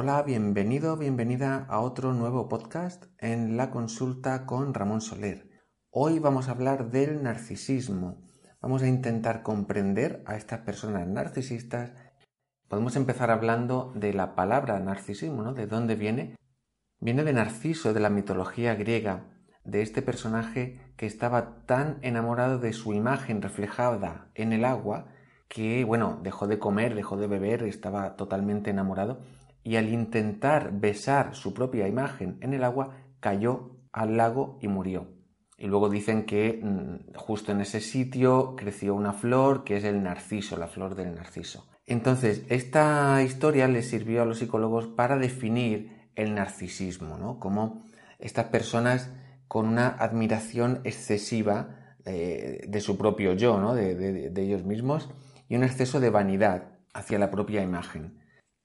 Hola, bienvenido, bienvenida a otro nuevo podcast en la consulta con Ramón Soler. Hoy vamos a hablar del narcisismo. Vamos a intentar comprender a estas personas narcisistas. Podemos empezar hablando de la palabra narcisismo, ¿no? ¿De dónde viene? Viene de Narciso, de la mitología griega, de este personaje que estaba tan enamorado de su imagen reflejada en el agua que, bueno, dejó de comer, dejó de beber, estaba totalmente enamorado y al intentar besar su propia imagen en el agua cayó al lago y murió. Y luego dicen que mm, justo en ese sitio creció una flor que es el narciso, la flor del narciso. Entonces, esta historia le sirvió a los psicólogos para definir el narcisismo, ¿no? Como estas personas con una admiración excesiva eh, de su propio yo, ¿no? de ellos mismos, y un exceso de vanidad hacia la propia imagen.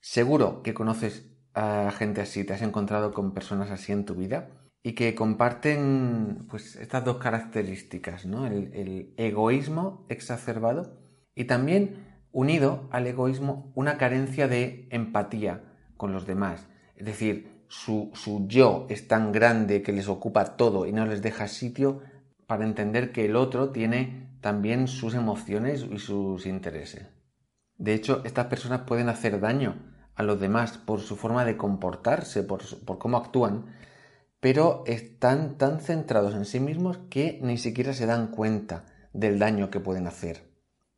Seguro que conoces a gente así, te has encontrado con personas así en tu vida y que comparten pues estas dos características, ¿no? El, egoísmo exacerbado y también unido al egoísmo una carencia de empatía con los demás. Es decir, su, su yo es tan grande que les ocupa todo y no les deja sitio para entender que el otro tiene también sus emociones y sus intereses. De hecho, estas personas pueden hacer daño a los demás por su forma de comportarse, por, por cómo actúan, pero están tan centrados en sí mismos que ni siquiera se dan cuenta del daño que pueden hacer.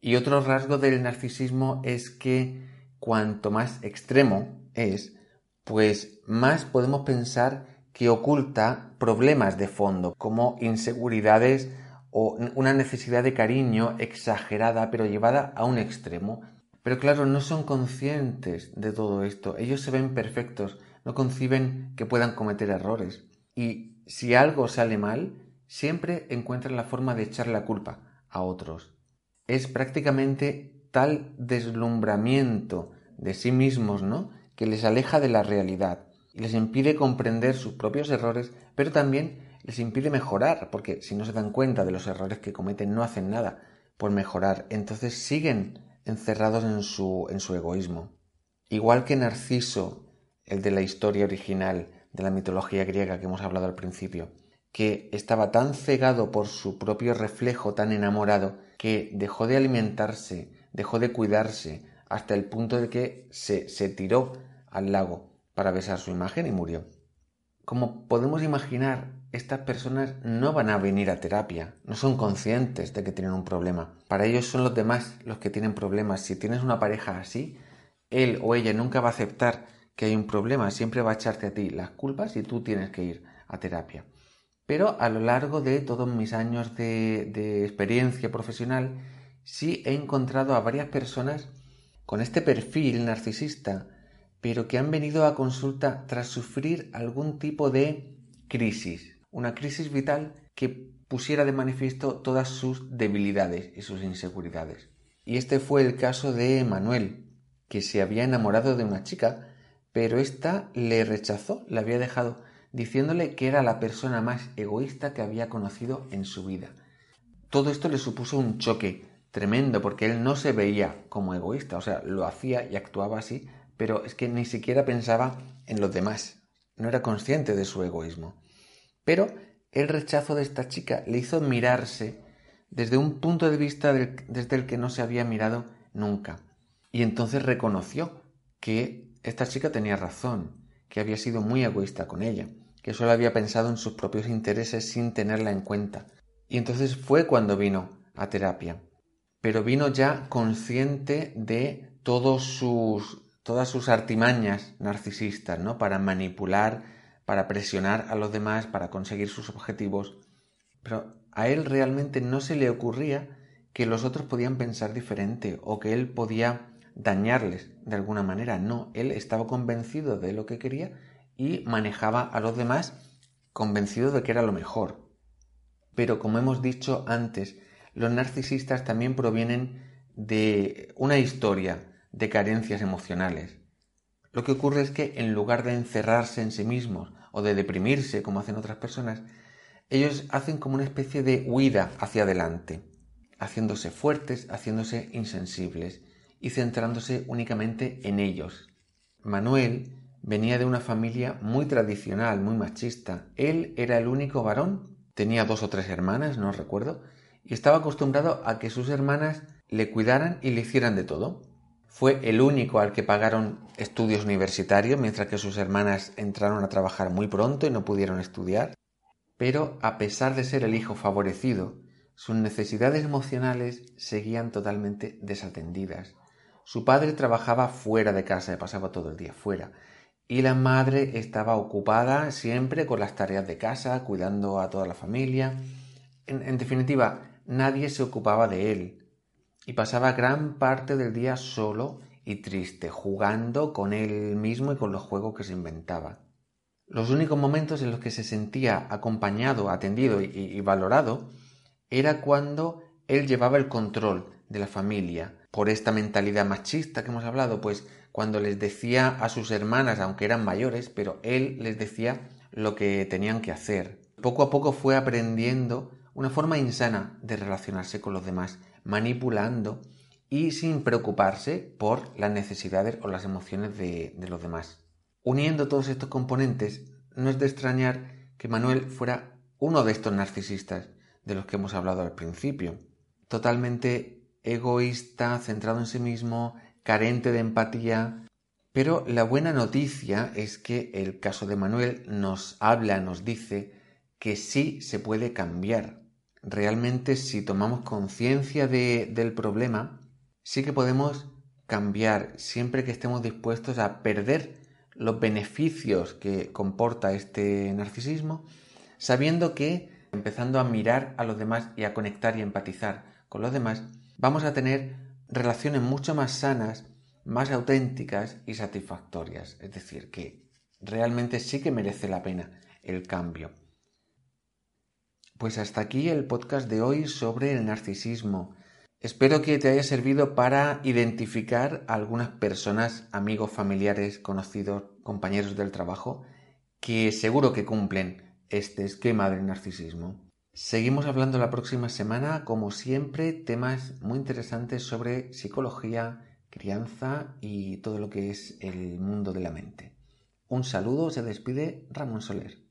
Y otro rasgo del narcisismo es que cuanto más extremo es, pues más podemos pensar que oculta problemas de fondo, como inseguridades o una necesidad de cariño exagerada pero llevada a un extremo. Pero claro, no son conscientes de todo esto, ellos se ven perfectos, no conciben que puedan cometer errores y si algo sale mal, siempre encuentran la forma de echar la culpa a otros. Es prácticamente tal deslumbramiento de sí mismos, ¿no? que les aleja de la realidad y les impide comprender sus propios errores, pero también les impide mejorar, porque si no se dan cuenta de los errores que cometen, no hacen nada por mejorar, entonces siguen encerrados en su, en su egoísmo. Igual que Narciso, el de la historia original, de la mitología griega que hemos hablado al principio, que estaba tan cegado por su propio reflejo, tan enamorado, que dejó de alimentarse, dejó de cuidarse, hasta el punto de que se, se tiró al lago para besar su imagen y murió. Como podemos imaginar, estas personas no van a venir a terapia, no son conscientes de que tienen un problema. Para ellos son los demás los que tienen problemas. Si tienes una pareja así, él o ella nunca va a aceptar que hay un problema, siempre va a echarte a ti las culpas y tú tienes que ir a terapia. Pero a lo largo de todos mis años de, experiencia profesional, sí he encontrado a varias personas con este perfil narcisista, pero que han venido a consulta tras sufrir algún tipo de crisis, una crisis vital que pusiera de manifiesto todas sus debilidades y sus inseguridades. Y este fue el caso de Manuel, que se había enamorado de una chica pero ésta le rechazó, le había dejado, diciéndole que era la persona más egoísta que había conocido en su vida. Todo esto le supuso un choque tremendo porque él no se veía como egoísta, o sea, lo hacía y actuaba así, pero es que ni siquiera pensaba en los demás, no era consciente de su egoísmo. Pero el rechazo de esta chica le hizo mirarse desde un punto de vista desde el que no se había mirado nunca. Y entonces reconoció que esta chica tenía razón, que había sido muy egoísta con ella, que solo había pensado en sus propios intereses sin tenerla en cuenta. Y entonces fue cuando vino a terapia. Pero vino ya consciente de todos sus, todas sus artimañas narcisistas, ¿no? Para manipular, para presionar a los demás, para conseguir sus objetivos. Pero a él realmente no se le ocurría que los otros podían pensar diferente o que él podía dañarles de alguna manera, no, él estaba convencido de lo que quería y manejaba a los demás convencido de que era lo mejor. Pero como hemos dicho antes, los narcisistas también provienen de una historia de carencias emocionales. Lo que ocurre es que en lugar de encerrarse en sí mismos o de deprimirse como hacen otras personas, ellos hacen como una especie de huida hacia adelante, haciéndose fuertes, haciéndose insensibles y centrándose únicamente en ellos. Manuel venía de una familia muy tradicional, muy machista. Él era el único varón, tenía dos o tres hermanas, no recuerdo, y estaba acostumbrado a que sus hermanas le cuidaran y le hicieran de todo. Fue el único al que pagaron estudios universitarios, mientras que sus hermanas entraron a trabajar muy pronto y no pudieron estudiar. Pero a pesar de ser el hijo favorecido, sus necesidades emocionales seguían totalmente desatendidas. Su padre trabajaba fuera de casa, pasaba todo el día fuera, y la madre estaba ocupada siempre con las tareas de casa, cuidando a toda la familia. En, definitiva, nadie se ocupaba de él, y pasaba gran parte del día solo y triste, jugando con él mismo y con los juegos que se inventaba. Los únicos momentos en los que se sentía acompañado, atendido y valorado era cuando él llevaba el control de la familia. Por esta mentalidad machista que hemos hablado, pues cuando les decía a sus hermanas, aunque eran mayores, pero él les decía lo que tenían que hacer. Poco a poco fue aprendiendo una forma insana de relacionarse con los demás, manipulando y sin preocuparse por las necesidades o las emociones de, de los demás. Uniendo todos estos componentes, no es de extrañar que Manuel fuera uno de estos narcisistas de los que hemos hablado al principio. Totalmente egoísta, centrado en sí mismo, carente de empatía. Pero la buena noticia es que el caso de Manuel nos habla, nos dice que sí se puede cambiar. Realmente si tomamos conciencia de, del problema, sí que podemos cambiar siempre que estemos dispuestos a perder los beneficios que comporta este narcisismo, sabiendo que empezando a mirar a los demás y a conectar y empatizar con los demás, vamos a tener relaciones mucho más sanas, más auténticas y satisfactorias. Es decir, que realmente sí que merece la pena el cambio. Pues hasta aquí el podcast de hoy sobre el narcisismo. Espero que te haya servido para identificar a algunas personas, amigos, familiares, conocidos, compañeros del trabajo, que seguro que cumplen este esquema del narcisismo. Seguimos hablando la próxima semana, como siempre, temas muy interesantes sobre psicología, crianza y todo lo que es el mundo de la mente. Un saludo, se despide Ramón Soler.